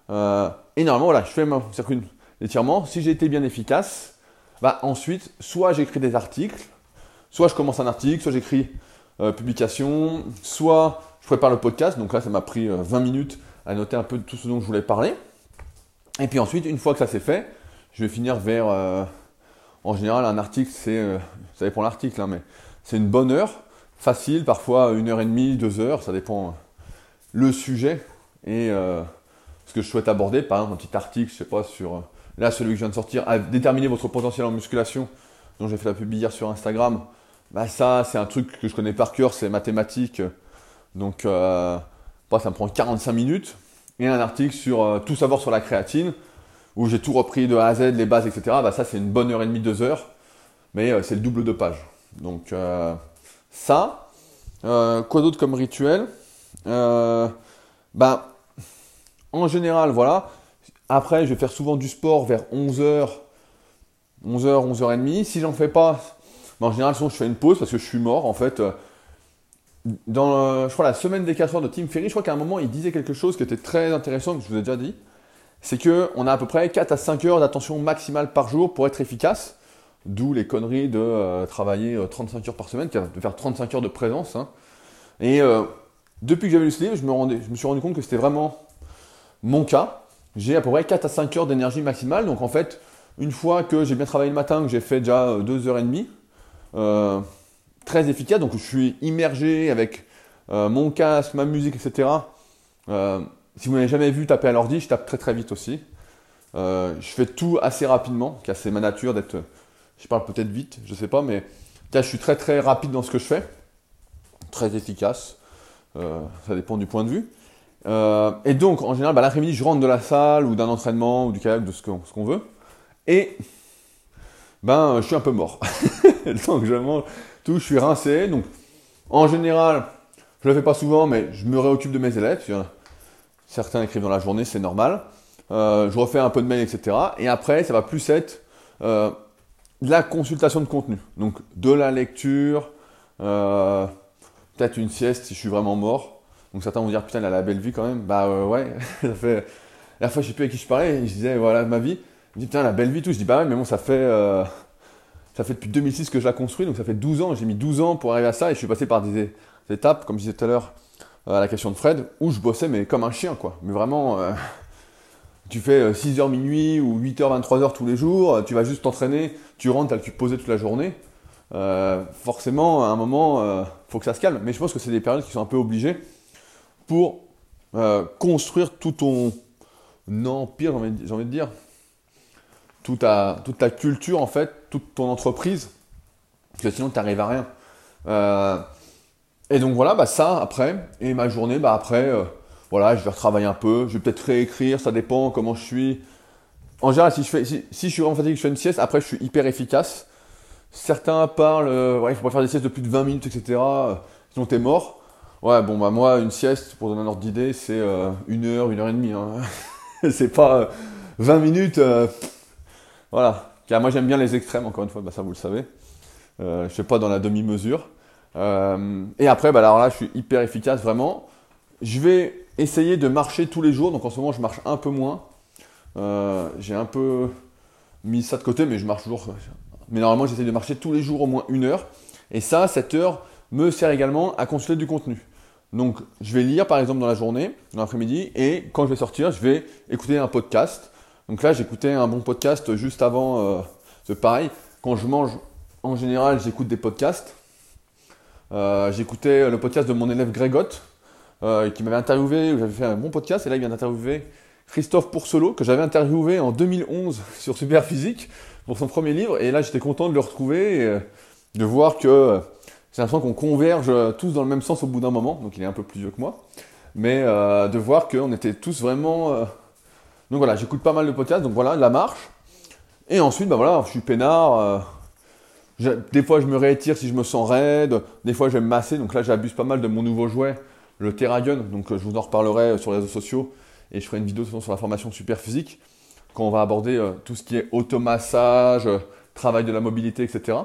Euh, et normalement, voilà, je fais mon circuit d'étirement. Si j'ai été bien efficace, bah ensuite, soit j'écris des articles, soit je commence un article, soit j'écris euh, publication, soit je prépare le podcast. Donc là, ça m'a pris 20 euh, minutes à noter un peu de tout ce dont je voulais parler. Et puis ensuite, une fois que ça c'est fait, je vais finir vers. Euh, en général, un article, c'est. Euh, ça dépend l'article, hein, mais c'est une bonne heure, facile, parfois une heure et demie, deux heures, ça dépend euh, le sujet et ce que je souhaite aborder. Par exemple, un petit article, je sais pas, sur. là, celui que je viens de sortir, à déterminer votre potentiel en musculation, dont j'ai fait la pub hier sur Instagram. Bah, ça, c'est un truc que je connais par cœur, c'est mathématiques. Donc, ça me prend 45 minutes et un article sur euh, tout savoir sur la créatine, où j'ai tout repris de A à Z, les bases, etc. Bah, ça, c'est une bonne heure et demie, deux heures, mais euh, c'est le double de page. Donc, euh, ça, quoi d'autre comme rituel? Bah, En général, voilà. Après, je vais faire souvent du sport vers 11h, 11h, 11h30. Si j'en fais pas, bah, en général, je fais une pause parce que je suis mort. En fait, dans, euh, je crois, la semaine des 4 heures de Tim Ferry, je crois qu'à un moment, il disait quelque chose qui était très intéressant, que je vous ai déjà dit. C'est qu'on a à peu près 4 à 5 heures d'attention maximale par jour pour être efficace. D'où les conneries de euh, travailler 35 euh, heures par semaine, de faire 35 heures de présence. Hein. Et depuis que j'avais lu ce livre, je me, suis rendu compte que c'était vraiment mon cas. J'ai à peu près 4 à 5 heures d'énergie maximale. Donc en fait, une fois que j'ai bien travaillé le matin, que j'ai fait déjà 2 heures et demie, très efficace. Donc je suis immergé avec euh, mon casque, ma musique, etc. Euh, si vous n'avez jamais vu taper à l'ordi, je tape très très vite aussi. Euh, je fais tout assez rapidement, car c'est ma nature d'être. Je parle peut-être vite, je sais pas, mais je suis très très rapide dans ce que je fais, très efficace. ça dépend du point de vue. et donc, en général, bah, l'après-midi, je rentre de la salle ou d'un entraînement ou du kayak, de ce qu'on, veut. Et ben, je suis un peu mort. donc, je mange, tout, je suis rincé. Donc, en général, je le fais pas souvent, mais je me réoccupe de mes élèves. Certains écrivent dans la journée, c'est normal. Euh, je refais un peu de mail, etc. Et après, ça va plus être euh, de la consultation de contenu. Donc, de la lecture, euh, peut-être une sieste si je suis vraiment mort. Donc, certains vont dire, putain, elle a la belle vie quand même. Bah ouais, ça fait. La fois, je sais plus avec qui je parlais, je disais, voilà ma vie. Me dit, putain, la belle vie, tout. Je dis, bah ouais, mais bon, ça fait ça fait depuis 2006 que je la construis, donc ça fait 12 ans. J'ai mis 12 ans pour arriver à ça et je suis passé par des, étapes, comme je disais tout à l'heure euh, à la question de Fred, où je bossais mais comme un chien, quoi. Mais vraiment, euh, tu fais 6h euh, minuit ou 8h, 23h tous les jours, tu vas juste t'entraîner, tu rentres, tu as le posé toute la journée. forcément, à un moment, il faut que ça se calme. Mais je pense que c'est des périodes qui sont un peu obligées pour construire tout ton empire, j'ai envie de dire, toute toute ta culture, en fait, ton entreprise, parce que sinon, tu n'arrives à rien. Euh, et donc voilà, bah ça après, et ma journée, bah après, euh, voilà, je vais retravailler un peu, je vais peut-être réécrire, ça dépend comment je suis. En général, si je, fais, si, je suis vraiment fatigué, je fais une sieste, après je suis hyper efficace. Certains parlent, euh, ouais, il faut pas faire des siestes de plus de 20 minutes, etc. sinon t'es mort. Ouais, bon, bah moi, une sieste, pour donner un ordre d'idée, c'est une heure, une heure et demie. Hein. c'est pas 20 minutes. Voilà. Car moi j'aime bien les extrêmes, encore une fois, bah, ça vous le savez. Euh, je ne fais pas dans la demi-mesure. Euh, et après, bah, alors là, je suis hyper efficace, vraiment. Je vais essayer de marcher tous les jours. Donc en ce moment, je marche un peu moins. Euh, j'ai un peu mis ça de côté, mais je marche toujours. Mais normalement, j'essaie de marcher tous les jours au moins une heure. Et ça, cette heure me sert également à consulter du contenu. Donc, je vais lire par exemple dans la journée, dans l'après-midi, et quand je vais sortir, je vais écouter un podcast donc là, j'écoutais un bon podcast juste avant. Euh, pareil, quand je mange, en général, j'écoute des podcasts. Euh, j'écoutais le podcast de mon élève Grégotte, euh, qui m'avait interviewé, j'avais fait un bon podcast, et là, il vient d'interviewer Christophe Pourcelot, que j'avais interviewé en 2011 sur Superphysique pour son premier livre. Et là, j'étais content de le retrouver et de voir que j'ai l'impression qu'on converge tous dans le même sens au bout d'un moment. Donc, il est un peu plus vieux que moi. Mais de voir qu'on était tous vraiment donc voilà, j'écoute pas mal de podcasts, donc voilà, la marche. Et ensuite, ben voilà, je suis peinard. Euh, des fois, je me réétire si je me sens raide. Des fois, je vais me masser. Donc là, j'abuse pas mal de mon nouveau jouet, le Terragun. Donc euh, je vous en reparlerai sur les réseaux sociaux. Et je ferai une vidéo sur la formation super physique. Quand on va aborder euh, tout ce qui est automassage, travail de la mobilité, etc.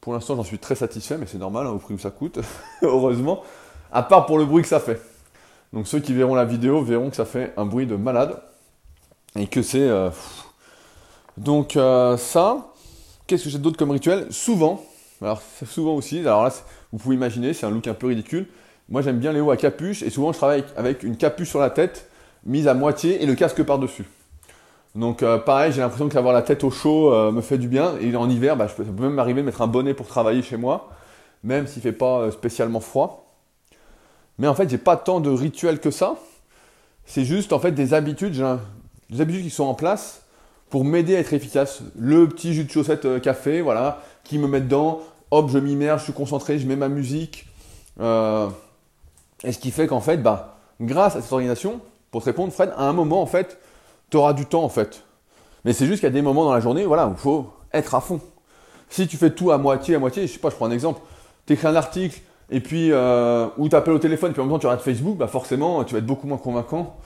Pour l'instant, j'en suis très satisfait, mais c'est normal, hein, au prix où ça coûte, heureusement. À part pour le bruit que ça fait. Donc ceux qui verront la vidéo verront que ça fait un bruit de malade et que c'est. Euh, donc euh, ça, qu'est-ce que j'ai d'autre comme rituel? Souvent, alors souvent aussi, alors là, vous pouvez imaginer, c'est un look un peu ridicule. Moi j'aime bien les hauts à capuche et souvent je travaille avec une capuche sur la tête mise à moitié et le casque par-dessus. Donc euh, pareil, j'ai l'impression qu'avoir la tête au chaud me fait du bien. Et en hiver, bah, je peux, ça peut même m'arriver de mettre un bonnet pour travailler chez moi, même s'il fait pas spécialement froid. Mais en fait, j'ai pas tant de rituels que ça. C'est juste en fait des habitudes, des habitudes qui sont en place pour m'aider à être efficace. Le petit jus de chaussette euh, café, voilà, qui me met dedans. Hop, je m'immerge, je suis concentré, je mets ma musique. Euh, et ce qui fait qu'en fait, bah, grâce à cette organisation, pour te répondre, Fred, à un moment, en fait, tu auras du temps, en fait. Mais c'est juste qu'il y a des moments dans la journée, voilà, où il faut être à fond. Si tu fais tout à moitié, à moitié, je sais pas, je prends un exemple, tu écris un article, et puis, euh, ou tu appelles au téléphone, puis en même temps tu regardes Facebook, bah forcément, tu vas être beaucoup moins convaincant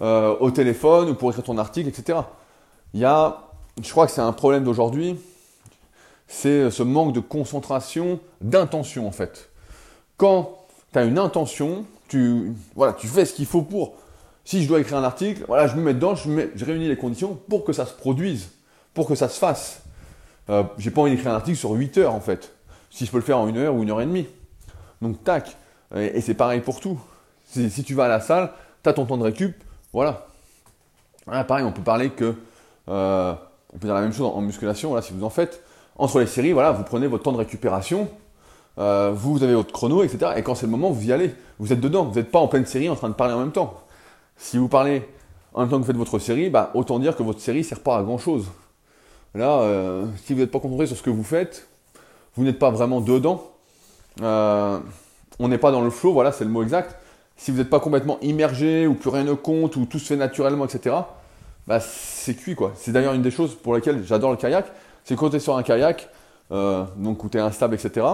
euh, au téléphone, ou pour écrire ton article, etc. Il y a, je crois que c'est un problème d'aujourd'hui, c'est ce manque de concentration, d'intention, en fait. Quand tu as une intention, tu, voilà, tu fais ce qu'il faut pour. Si je dois écrire un article, voilà, je me mets dedans, je, réunis les conditions pour que ça se produise, pour que ça se fasse. Euh, J'ai pas envie d'écrire un article sur 8 heures en fait. Si je peux le faire en une heure ou une heure et demie. Donc tac. Et, c'est pareil pour tout. Si tu vas à la salle, tu as ton temps de récup, voilà. Voilà, pareil, on peut parler que. euh, on peut dire la même chose en, musculation, voilà, si vous en faites. Entre les séries, voilà, vous prenez votre temps de récupération, euh, vous avez votre chrono, etc. Et quand c'est le moment, vous y allez. Vous êtes dedans. Vous n'êtes pas en pleine série en train de parler en même temps. Si vous parlez en même temps que vous faites votre série, bah, autant dire que votre série ne sert pas à grand chose. Là, euh, si vous n'êtes pas concentré sur ce que vous faites, vous n'êtes pas vraiment dedans. On n'est pas dans le flow, voilà, c'est le mot exact. Si vous n'êtes pas complètement immergé, ou plus rien ne compte, ou tout se fait naturellement, etc., bah, c'est cuit, quoi. C'est d'ailleurs une des choses pour lesquelles j'adore le kayak, c'est quand tu es sur un kayak, euh, donc où tu es instable, etc.,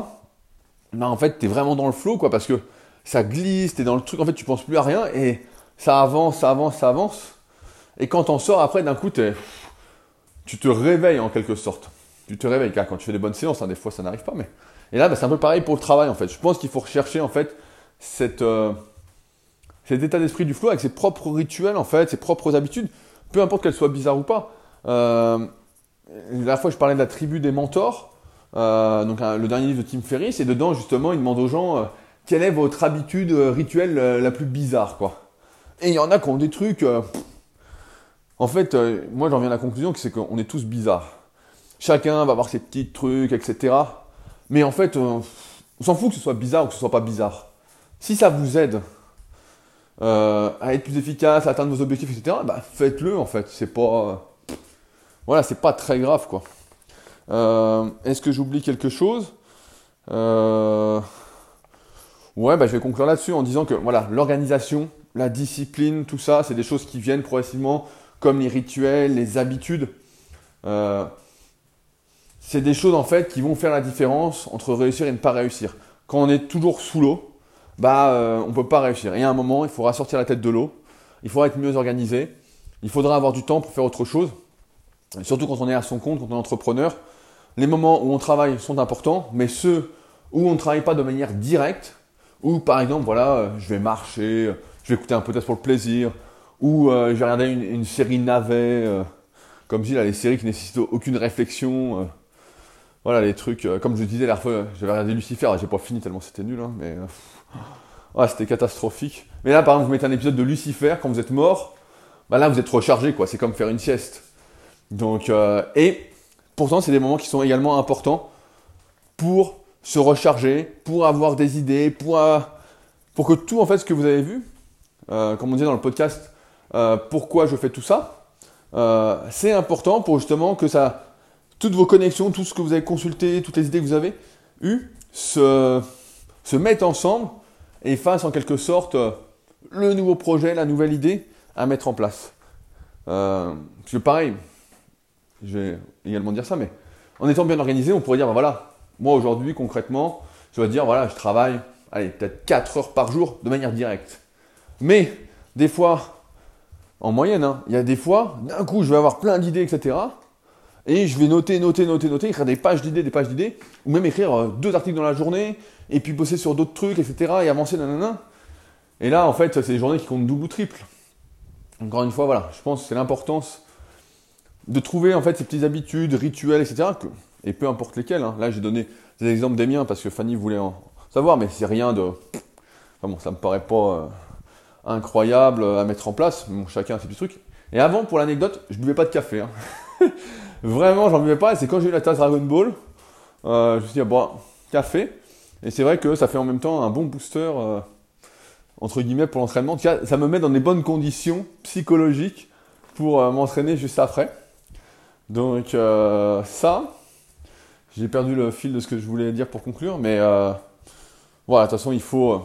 bah, en fait, tu es vraiment dans le flow, quoi, parce que ça glisse, tu es dans le truc, en fait, tu penses plus à rien, et ça avance, ça avance, ça avance. Et quand on sort après, d'un coup, t'es- tu te réveilles en quelque sorte. Tu te réveilles, car quand tu fais des bonnes séances, hein, des fois ça n'arrive pas, mais. Et là, bah, c'est un peu pareil pour le travail en fait. Je pense qu'il faut rechercher en fait cette, euh, cet état d'esprit du flow avec ses propres rituels en fait, ses propres habitudes, peu importe qu'elles soient bizarres ou pas. Euh, la fois, je parlais de la tribu des mentors, euh, donc le dernier livre de Tim Ferriss, et dedans justement, il demande aux gens euh, quelle est votre habitude rituelle la plus bizarre, quoi. Et il y en a qui ont des trucs. en fait, moi j'en viens à la conclusion que c'est qu'on est tous bizarres. Chacun va avoir ses petits trucs, etc. Mais en fait, on s'en fout que ce soit bizarre ou que ce soit pas bizarre. Si ça vous aide euh, à être plus efficace, à atteindre vos objectifs, etc., bah, faites-le en fait. C'est pas. voilà, c'est pas très grave quoi. Euh, Est-ce que j'oublie quelque chose? Euh, Ouais, bah, je vais conclure là-dessus en disant que voilà, l'organisation, la discipline, tout ça, c'est des choses qui viennent progressivement, comme les rituels, les habitudes. C'est des choses en fait qui vont faire la différence entre réussir et ne pas réussir. Quand on est toujours sous l'eau, bah euh, on peut pas réussir. Et à un moment, il faudra sortir la tête de l'eau. Il faudra être mieux organisé. Il faudra avoir du temps pour faire autre chose. Surtout quand on est à son compte, quand on est entrepreneur, les moments où on travaille sont importants, mais ceux où on ne travaille pas de manière directe, ou par exemple, voilà, euh, je vais marcher, euh, je vais écouter un podcast pour le plaisir, ou je vais regarder une, série navet, comme je dis là, les séries qui nécessitent aucune réflexion. voilà, les trucs, comme je disais la fois, j'avais regardé Lucifer, j'ai pas fini tellement c'était nul, hein, mais ouais, c'était catastrophique. Mais là, par exemple, vous mettez un épisode de Lucifer, quand vous êtes mort, bah là, vous êtes rechargé, quoi, c'est comme faire une sieste. Donc, euh, et pourtant, c'est des moments qui sont également importants pour se recharger, pour avoir des idées, pour, euh, que tout, en fait, ce que vous avez vu, euh, comme on disait dans le podcast, pourquoi je fais tout ça, c'est important pour justement que ça, toutes vos connexions, tout ce que vous avez consulté, toutes les idées que vous avez eues, se mettent ensemble et fassent en quelque sorte euh, le nouveau projet, la nouvelle idée à mettre en place. Euh, parce que pareil, je vais également dire ça, mais en étant bien organisé, on pourrait dire, ben voilà, moi aujourd'hui concrètement, je dois dire, voilà, je travaille, allez, peut-être 4 heures par jour de manière directe. Mais des fois, en moyenne, hein, il y a des fois, d'un coup, je vais avoir plein d'idées, etc. Et je vais noter, noter, noter, noter, écrire des pages d'idées, des pages d'idées, ou même écrire euh, deux articles dans la journée, et puis bosser sur d'autres trucs, etc. et avancer, nanana. Et là, en fait, c'est des journées qui comptent double ou triple. Encore une fois, voilà, je pense que c'est l'importance de trouver en fait ces petites habitudes, rituels, etc. et peu importe lesquels. hein. Là, j'ai donné des exemples des miens parce que Fanny voulait en savoir, mais c'est rien de. Enfin bon, ça me paraît pas euh, incroyable à mettre en place. Bon, chacun a ses petits trucs. Et avant, pour l'anecdote, je buvais pas de café. Hein. Vraiment, j'en buvais pas. Et c'est quand j'ai eu la tasse Dragon Ball, euh, je me suis dit, ah, bon, café. Et c'est vrai que ça fait en même temps un bon booster, euh, entre guillemets, pour l'entraînement. Ça me met dans des bonnes conditions psychologiques pour euh, m'entraîner juste après. Donc, ça, j'ai perdu le fil de ce que je voulais dire pour conclure. Mais voilà, de toute façon, il faut,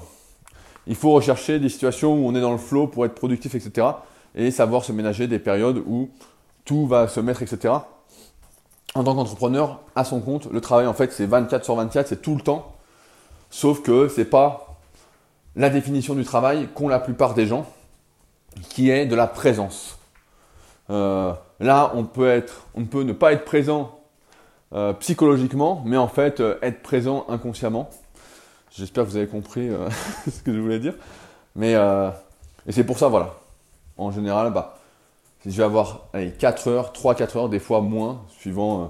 il faut rechercher des situations où on est dans le flow pour être productif, etc. Et savoir se ménager des périodes où tout va se mettre, etc en tant qu'entrepreneur à son compte, le travail en fait c'est 24 sur 24, c'est tout le temps. Sauf que c'est pas la définition du travail qu'ont la plupart des gens, qui est de la présence. Euh, là, on peut être, on peut ne pas être présent euh, psychologiquement, mais en fait euh, être présent inconsciemment. J'espère que vous avez compris ce que je voulais dire. Mais et c'est pour ça, voilà. En général, bah, je vais avoir allez, 4 heures, 3-4 heures, des fois moins, suivant euh,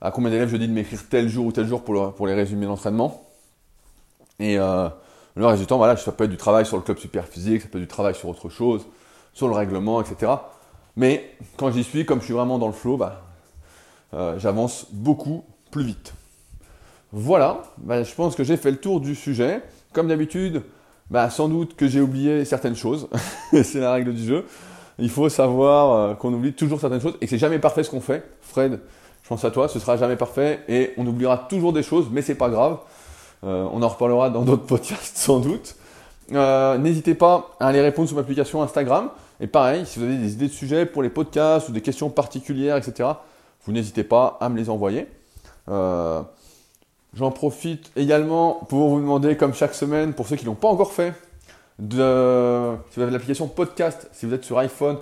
à combien d'élèves je dis de m'écrire tel jour ou tel jour pour, pour les résumer l'entraînement. Et euh, le reste du temps, voilà, ça peut être du travail sur le club super physique, ça peut être du travail sur autre chose, sur le règlement, etc. Mais quand j'y suis, comme je suis vraiment dans le flow, bah, euh, j'avance beaucoup plus vite. Voilà, bah, je pense que j'ai fait le tour du sujet. Comme d'habitude, bah, sans doute que j'ai oublié certaines choses. c'est la règle du jeu il faut savoir euh, qu'on oublie toujours certaines choses et que c'est jamais parfait ce qu'on fait. Fred, je pense à toi, ce sera jamais parfait et on oubliera toujours des choses, mais c'est pas grave. Euh, on en reparlera dans d'autres podcasts sans doute. Euh, n'hésitez pas à aller répondre sur ma application Instagram. Et pareil, si vous avez des idées de sujets pour les podcasts ou des questions particulières, etc., vous n'hésitez pas à me les envoyer. J'en profite également pour vous demander, comme chaque semaine, pour ceux qui ne l'ont pas encore fait, de, si vous avez l'application podcast, si vous êtes sur iPhone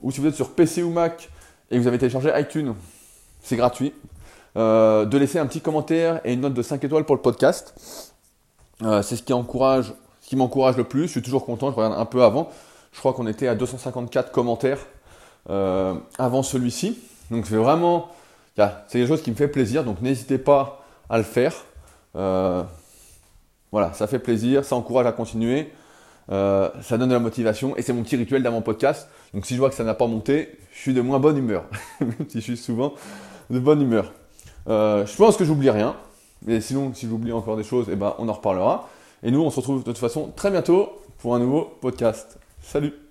ou si vous êtes sur PC ou Mac et que vous avez téléchargé iTunes, c'est gratuit. Euh, de laisser un petit commentaire et une note de 5 étoiles pour le podcast. Euh, c'est ce qui encourage, ce qui m'encourage le plus. Je suis toujours content. Je regarde un peu avant. Je crois qu'on était à 254 commentaires euh, avant celui-ci. Donc c'est vraiment, c'est quelque chose qui me fait plaisir. Donc n'hésitez pas à le faire. voilà, ça fait plaisir, ça encourage à continuer. Euh, ça donne de la motivation et c'est mon petit rituel dans mon podcast. Donc si je vois que ça n'a pas monté, je suis de moins bonne humeur, même si je suis souvent de bonne humeur. Euh, je pense que j'oublie rien, mais sinon si j'oublie encore des choses, eh ben, on en reparlera. Et nous, on se retrouve de toute façon très bientôt pour un nouveau podcast. Salut